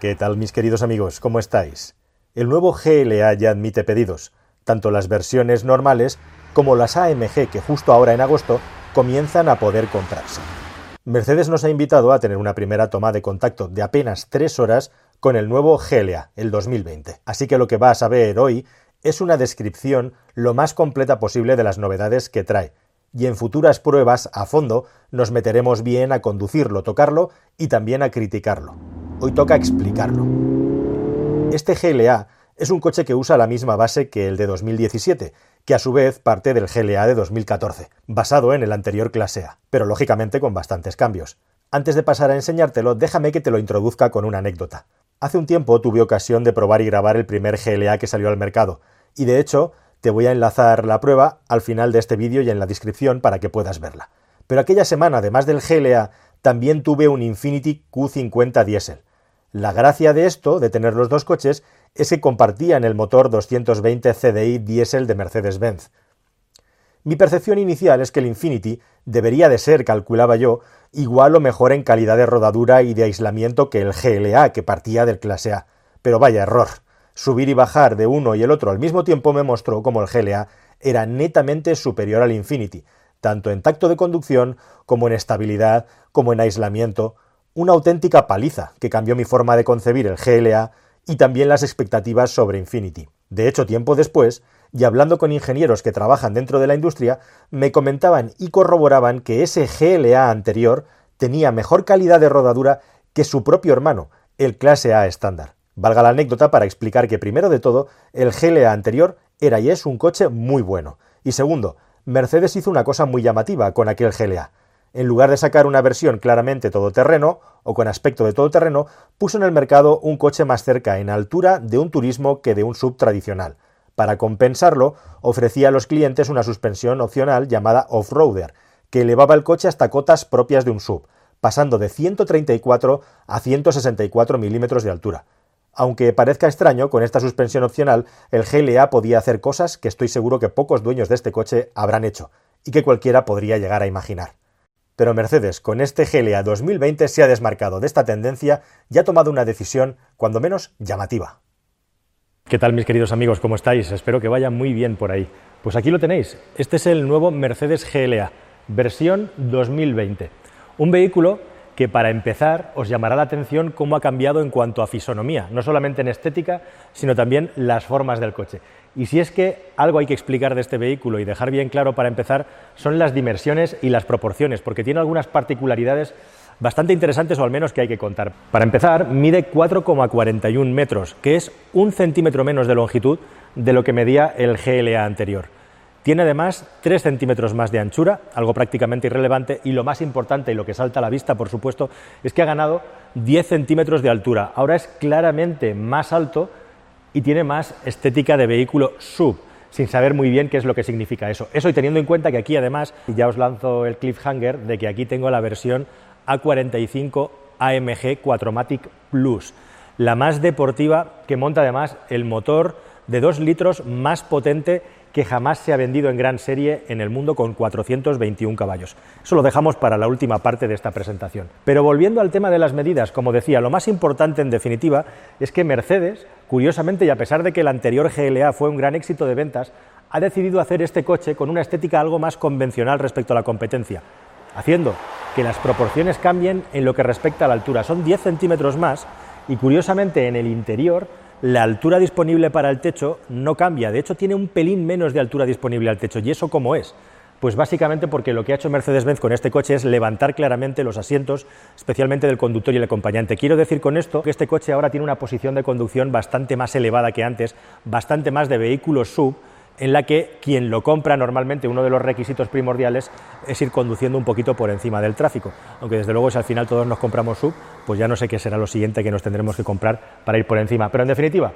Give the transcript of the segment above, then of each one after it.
¿Qué tal mis queridos amigos? ¿Cómo estáis? El nuevo GLA ya admite pedidos, tanto las versiones normales como las AMG que justo ahora en agosto comienzan a poder comprarse. Mercedes nos ha invitado a tener una primera toma de contacto de apenas tres horas con el nuevo GLA, el 2020. Así que lo que vas a ver hoy es una descripción lo más completa posible de las novedades que trae, y en futuras pruebas a fondo nos meteremos bien a conducirlo, tocarlo y también a criticarlo. Hoy toca explicarlo. Este GLA es un coche que usa la misma base que el de 2017, que a su vez parte del GLA de 2014, basado en el anterior clase A, pero lógicamente con bastantes cambios. Antes de pasar a enseñártelo, déjame que te lo introduzca con una anécdota. Hace un tiempo tuve ocasión de probar y grabar el primer GLA que salió al mercado, y de hecho te voy a enlazar la prueba al final de este vídeo y en la descripción para que puedas verla. Pero aquella semana, además del GLA, también tuve un Infinity Q50 Diesel, la gracia de esto, de tener los dos coches, es que compartían el motor 220 CDI diésel de Mercedes-Benz. Mi percepción inicial es que el Infinity debería de ser, calculaba yo, igual o mejor en calidad de rodadura y de aislamiento que el GLA, que partía del clase A. Pero vaya error. Subir y bajar de uno y el otro al mismo tiempo me mostró como el GLA era netamente superior al Infinity, tanto en tacto de conducción como en estabilidad, como en aislamiento, una auténtica paliza que cambió mi forma de concebir el GLA y también las expectativas sobre Infinity. De hecho, tiempo después, y hablando con ingenieros que trabajan dentro de la industria, me comentaban y corroboraban que ese GLA anterior tenía mejor calidad de rodadura que su propio hermano, el clase A estándar. Valga la anécdota para explicar que primero de todo, el GLA anterior era y es un coche muy bueno. Y segundo, Mercedes hizo una cosa muy llamativa con aquel GLA en lugar de sacar una versión claramente todoterreno o con aspecto de todoterreno, puso en el mercado un coche más cerca en altura de un turismo que de un sub tradicional. Para compensarlo, ofrecía a los clientes una suspensión opcional llamada off-roader, que elevaba el coche hasta cotas propias de un sub, pasando de 134 a 164 milímetros de altura. Aunque parezca extraño, con esta suspensión opcional, el GLA podía hacer cosas que estoy seguro que pocos dueños de este coche habrán hecho, y que cualquiera podría llegar a imaginar. Pero Mercedes, con este GLA 2020, se ha desmarcado de esta tendencia y ha tomado una decisión, cuando menos, llamativa. ¿Qué tal mis queridos amigos? ¿Cómo estáis? Espero que vaya muy bien por ahí. Pues aquí lo tenéis. Este es el nuevo Mercedes GLA, versión 2020. Un vehículo que para empezar os llamará la atención cómo ha cambiado en cuanto a fisonomía, no solamente en estética, sino también las formas del coche. Y si es que algo hay que explicar de este vehículo y dejar bien claro para empezar, son las dimensiones y las proporciones, porque tiene algunas particularidades bastante interesantes o al menos que hay que contar. Para empezar, mide 4,41 metros, que es un centímetro menos de longitud de lo que medía el GLA anterior. Tiene además 3 centímetros más de anchura, algo prácticamente irrelevante, y lo más importante y lo que salta a la vista, por supuesto, es que ha ganado 10 centímetros de altura. Ahora es claramente más alto y tiene más estética de vehículo sub, sin saber muy bien qué es lo que significa eso. Eso y teniendo en cuenta que aquí además, ya os lanzo el cliffhanger de que aquí tengo la versión A45 AMG 4matic Plus, la más deportiva que monta además el motor de 2 litros más potente que jamás se ha vendido en gran serie en el mundo con 421 caballos. Eso lo dejamos para la última parte de esta presentación. Pero volviendo al tema de las medidas, como decía, lo más importante en definitiva es que Mercedes, curiosamente y a pesar de que el anterior GLA fue un gran éxito de ventas, ha decidido hacer este coche con una estética algo más convencional respecto a la competencia, haciendo que las proporciones cambien en lo que respecta a la altura. Son 10 centímetros más y curiosamente en el interior la altura disponible para el techo no cambia, de hecho tiene un pelín menos de altura disponible al techo. ¿Y eso cómo es? Pues básicamente porque lo que ha hecho Mercedes-Benz con este coche es levantar claramente los asientos, especialmente del conductor y el acompañante. Quiero decir con esto que este coche ahora tiene una posición de conducción bastante más elevada que antes, bastante más de vehículo sub, en la que quien lo compra normalmente uno de los requisitos primordiales es ir conduciendo un poquito por encima del tráfico, aunque desde luego si al final todos nos compramos sub, pues ya no sé qué será lo siguiente que nos tendremos que comprar para ir por encima, pero en definitiva,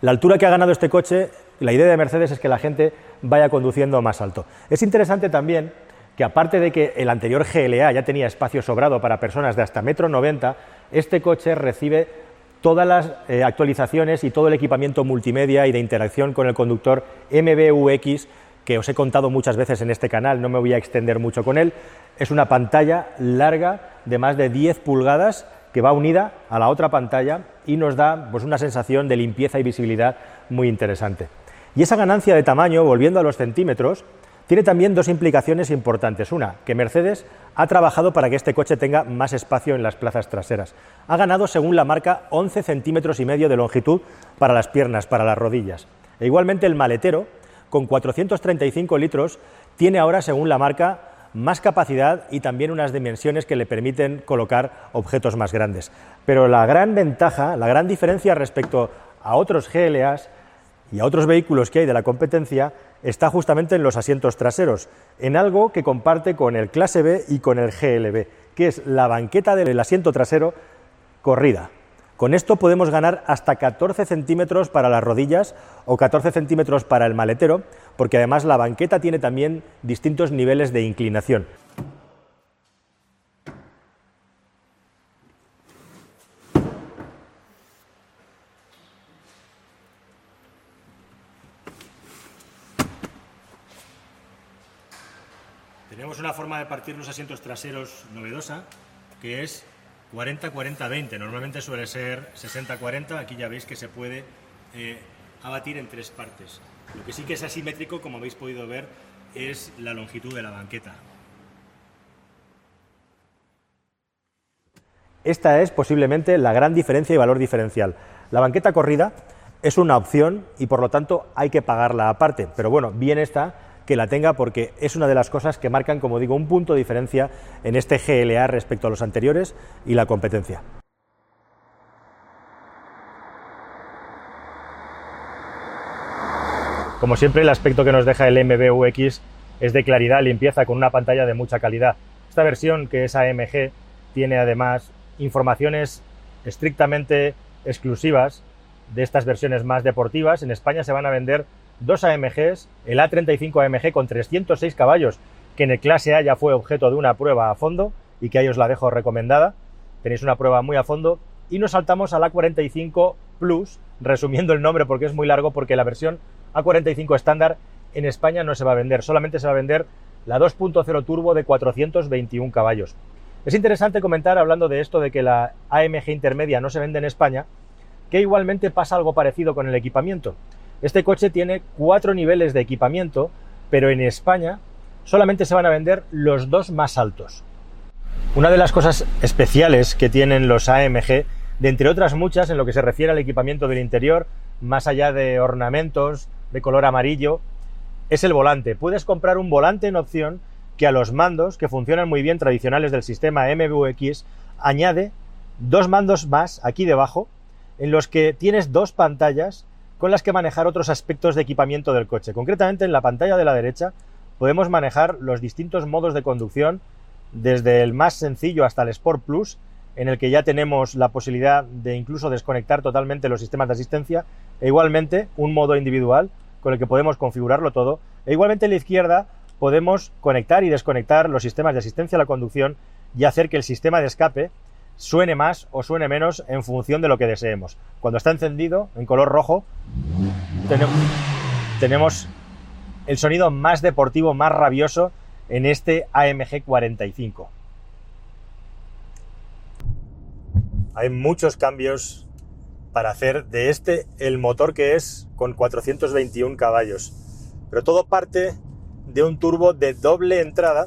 la altura que ha ganado este coche, la idea de Mercedes es que la gente vaya conduciendo más alto. Es interesante también que aparte de que el anterior GLA ya tenía espacio sobrado para personas de hasta metro noventa, este coche recibe todas las eh, actualizaciones y todo el equipamiento multimedia y de interacción con el conductor MBUX que os he contado muchas veces en este canal, no me voy a extender mucho con él. Es una pantalla larga de más de 10 pulgadas que va unida a la otra pantalla y nos da pues, una sensación de limpieza y visibilidad muy interesante. Y esa ganancia de tamaño, volviendo a los centímetros, tiene también dos implicaciones importantes. Una, que Mercedes ha trabajado para que este coche tenga más espacio en las plazas traseras. Ha ganado, según la marca, 11 centímetros y medio de longitud para las piernas, para las rodillas. E igualmente el maletero, con 435 litros, tiene ahora, según la marca, más capacidad y también unas dimensiones que le permiten colocar objetos más grandes. Pero la gran ventaja, la gran diferencia respecto a otros GLAs y a otros vehículos que hay de la competencia está justamente en los asientos traseros, en algo que comparte con el clase B y con el GLB, que es la banqueta del asiento trasero corrida. Con esto podemos ganar hasta 14 centímetros para las rodillas o 14 centímetros para el maletero, porque además la banqueta tiene también distintos niveles de inclinación. Tenemos una forma de partir los asientos traseros novedosa, que es 40-40-20. Normalmente suele ser 60-40. Aquí ya veis que se puede eh, abatir en tres partes. Lo que sí que es asimétrico, como habéis podido ver, es la longitud de la banqueta. Esta es posiblemente la gran diferencia y valor diferencial. La banqueta corrida es una opción y por lo tanto hay que pagarla aparte, pero bueno, bien está que la tenga porque es una de las cosas que marcan, como digo, un punto de diferencia en este GLA respecto a los anteriores y la competencia. Como siempre, el aspecto que nos deja el MBUX es de claridad, limpieza, con una pantalla de mucha calidad. Esta versión, que es AMG, tiene además informaciones estrictamente exclusivas de estas versiones más deportivas. En España se van a vender dos AMGs, el A35 AMG con 306 caballos, que en el clase A ya fue objeto de una prueba a fondo y que ahí os la dejo recomendada. Tenéis una prueba muy a fondo. Y nos saltamos al A45 Plus, resumiendo el nombre porque es muy largo, porque la versión A45 estándar en España no se va a vender, solamente se va a vender la 2.0 turbo de 421 caballos. Es interesante comentar, hablando de esto de que la AMG intermedia no se vende en España, que igualmente pasa algo parecido con el equipamiento. Este coche tiene cuatro niveles de equipamiento, pero en España solamente se van a vender los dos más altos. Una de las cosas especiales que tienen los AMG, de entre otras muchas en lo que se refiere al equipamiento del interior, más allá de ornamentos de color amarillo, es el volante. Puedes comprar un volante en opción que a los mandos, que funcionan muy bien tradicionales del sistema MBUX, añade dos mandos más aquí debajo, en los que tienes dos pantallas con las que manejar otros aspectos de equipamiento del coche. Concretamente en la pantalla de la derecha podemos manejar los distintos modos de conducción, desde el más sencillo hasta el Sport Plus, en el que ya tenemos la posibilidad de incluso desconectar totalmente los sistemas de asistencia, e igualmente un modo individual con el que podemos configurarlo todo, e igualmente en la izquierda podemos conectar y desconectar los sistemas de asistencia a la conducción y hacer que el sistema de escape suene más o suene menos en función de lo que deseemos. Cuando está encendido en color rojo, tenemos el sonido más deportivo, más rabioso en este AMG 45. Hay muchos cambios para hacer de este el motor que es con 421 caballos. Pero todo parte de un turbo de doble entrada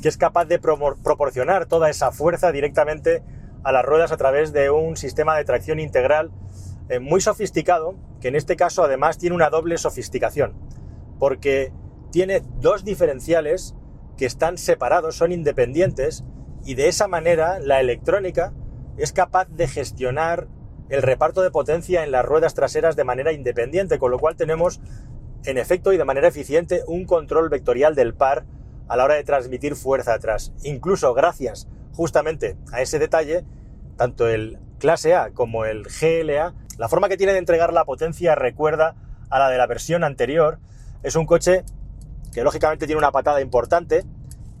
que es capaz de proporcionar toda esa fuerza directamente a las ruedas a través de un sistema de tracción integral eh, muy sofisticado, que en este caso además tiene una doble sofisticación, porque tiene dos diferenciales que están separados, son independientes, y de esa manera la electrónica es capaz de gestionar el reparto de potencia en las ruedas traseras de manera independiente, con lo cual tenemos en efecto y de manera eficiente un control vectorial del par a la hora de transmitir fuerza atrás. Incluso gracias justamente a ese detalle, tanto el clase A como el GLA, la forma que tiene de entregar la potencia recuerda a la de la versión anterior. Es un coche que lógicamente tiene una patada importante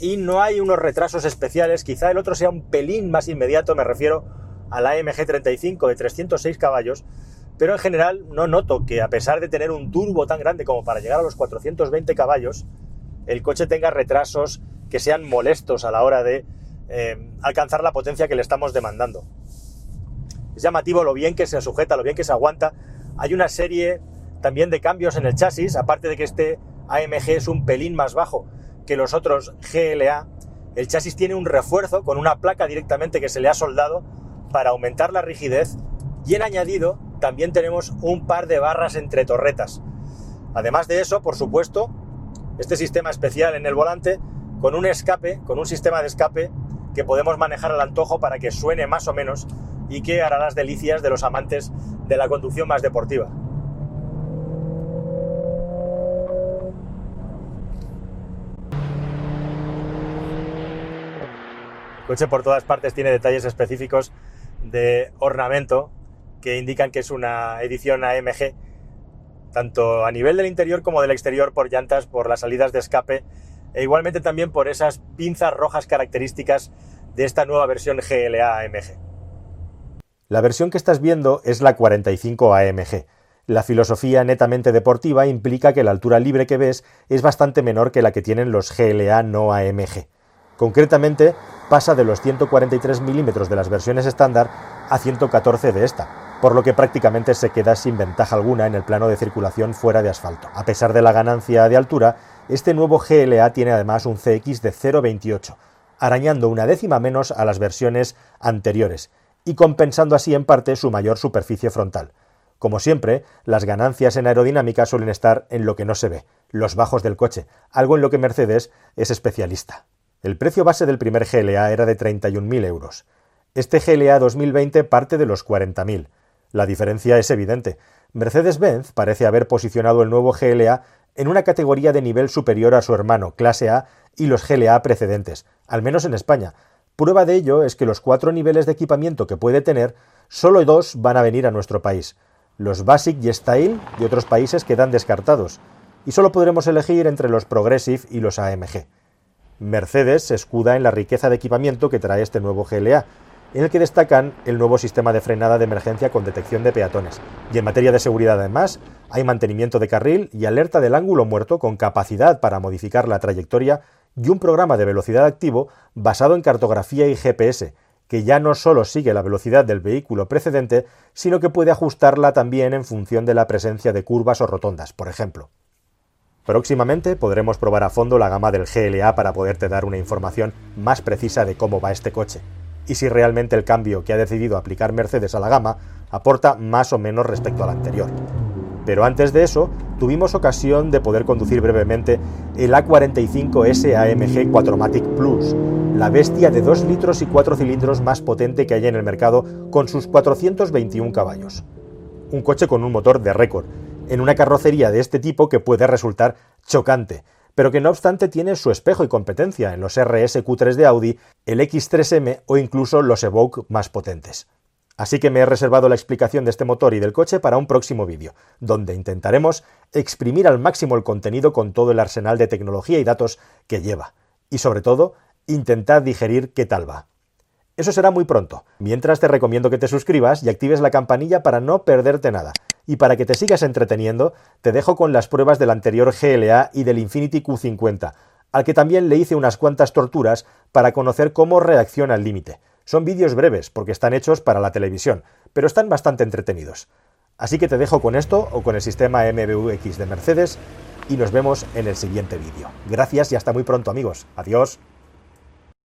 y no hay unos retrasos especiales. Quizá el otro sea un pelín más inmediato, me refiero al AMG 35 de 306 caballos, pero en general no noto que a pesar de tener un turbo tan grande como para llegar a los 420 caballos, el coche tenga retrasos que sean molestos a la hora de eh, alcanzar la potencia que le estamos demandando. Es llamativo lo bien que se sujeta, lo bien que se aguanta. Hay una serie también de cambios en el chasis, aparte de que este AMG es un pelín más bajo que los otros GLA. El chasis tiene un refuerzo con una placa directamente que se le ha soldado para aumentar la rigidez y en añadido también tenemos un par de barras entre torretas. Además de eso, por supuesto, este sistema especial en el volante con un escape, con un sistema de escape que podemos manejar al antojo para que suene más o menos y que hará las delicias de los amantes de la conducción más deportiva. El coche por todas partes tiene detalles específicos de ornamento que indican que es una edición AMG, tanto a nivel del interior como del exterior por llantas, por las salidas de escape e igualmente también por esas pinzas rojas características de esta nueva versión GLA AMG. La versión que estás viendo es la 45 AMG. La filosofía netamente deportiva implica que la altura libre que ves es bastante menor que la que tienen los GLA no AMG. Concretamente, pasa de los 143 milímetros de las versiones estándar a 114 de esta, por lo que prácticamente se queda sin ventaja alguna en el plano de circulación fuera de asfalto. A pesar de la ganancia de altura, este nuevo GLA tiene además un CX de 0,28, arañando una décima menos a las versiones anteriores y compensando así en parte su mayor superficie frontal. Como siempre, las ganancias en aerodinámica suelen estar en lo que no se ve, los bajos del coche, algo en lo que Mercedes es especialista. El precio base del primer GLA era de 31.000 euros. Este GLA 2020 parte de los 40.000. La diferencia es evidente. Mercedes-Benz parece haber posicionado el nuevo GLA en una categoría de nivel superior a su hermano, clase A, y los GLA precedentes, al menos en España. Prueba de ello es que los cuatro niveles de equipamiento que puede tener, solo dos van a venir a nuestro país. Los Basic y Style de otros países quedan descartados, y solo podremos elegir entre los Progressive y los AMG. Mercedes se escuda en la riqueza de equipamiento que trae este nuevo GLA, en el que destacan el nuevo sistema de frenada de emergencia con detección de peatones. Y en materia de seguridad además, hay mantenimiento de carril y alerta del ángulo muerto con capacidad para modificar la trayectoria y un programa de velocidad activo basado en cartografía y GPS, que ya no solo sigue la velocidad del vehículo precedente, sino que puede ajustarla también en función de la presencia de curvas o rotondas, por ejemplo. Próximamente podremos probar a fondo la gama del GLA para poderte dar una información más precisa de cómo va este coche y si realmente el cambio que ha decidido aplicar Mercedes a la gama aporta más o menos respecto al anterior. Pero antes de eso, tuvimos ocasión de poder conducir brevemente el A45S AMG 4matic Plus, la bestia de 2 litros y 4 cilindros más potente que hay en el mercado con sus 421 caballos. Un coche con un motor de récord, en una carrocería de este tipo que puede resultar chocante, pero que no obstante tiene su espejo y competencia en los RS Q3 de Audi, el X3M o incluso los Evoque más potentes. Así que me he reservado la explicación de este motor y del coche para un próximo vídeo, donde intentaremos exprimir al máximo el contenido con todo el arsenal de tecnología y datos que lleva, y sobre todo, intentar digerir qué tal va. Eso será muy pronto. Mientras te recomiendo que te suscribas y actives la campanilla para no perderte nada. Y para que te sigas entreteniendo, te dejo con las pruebas del anterior GLA y del Infinity Q50, al que también le hice unas cuantas torturas para conocer cómo reacciona al límite. Son vídeos breves porque están hechos para la televisión, pero están bastante entretenidos. Así que te dejo con esto o con el sistema MBUX de Mercedes y nos vemos en el siguiente vídeo. Gracias y hasta muy pronto amigos. Adiós.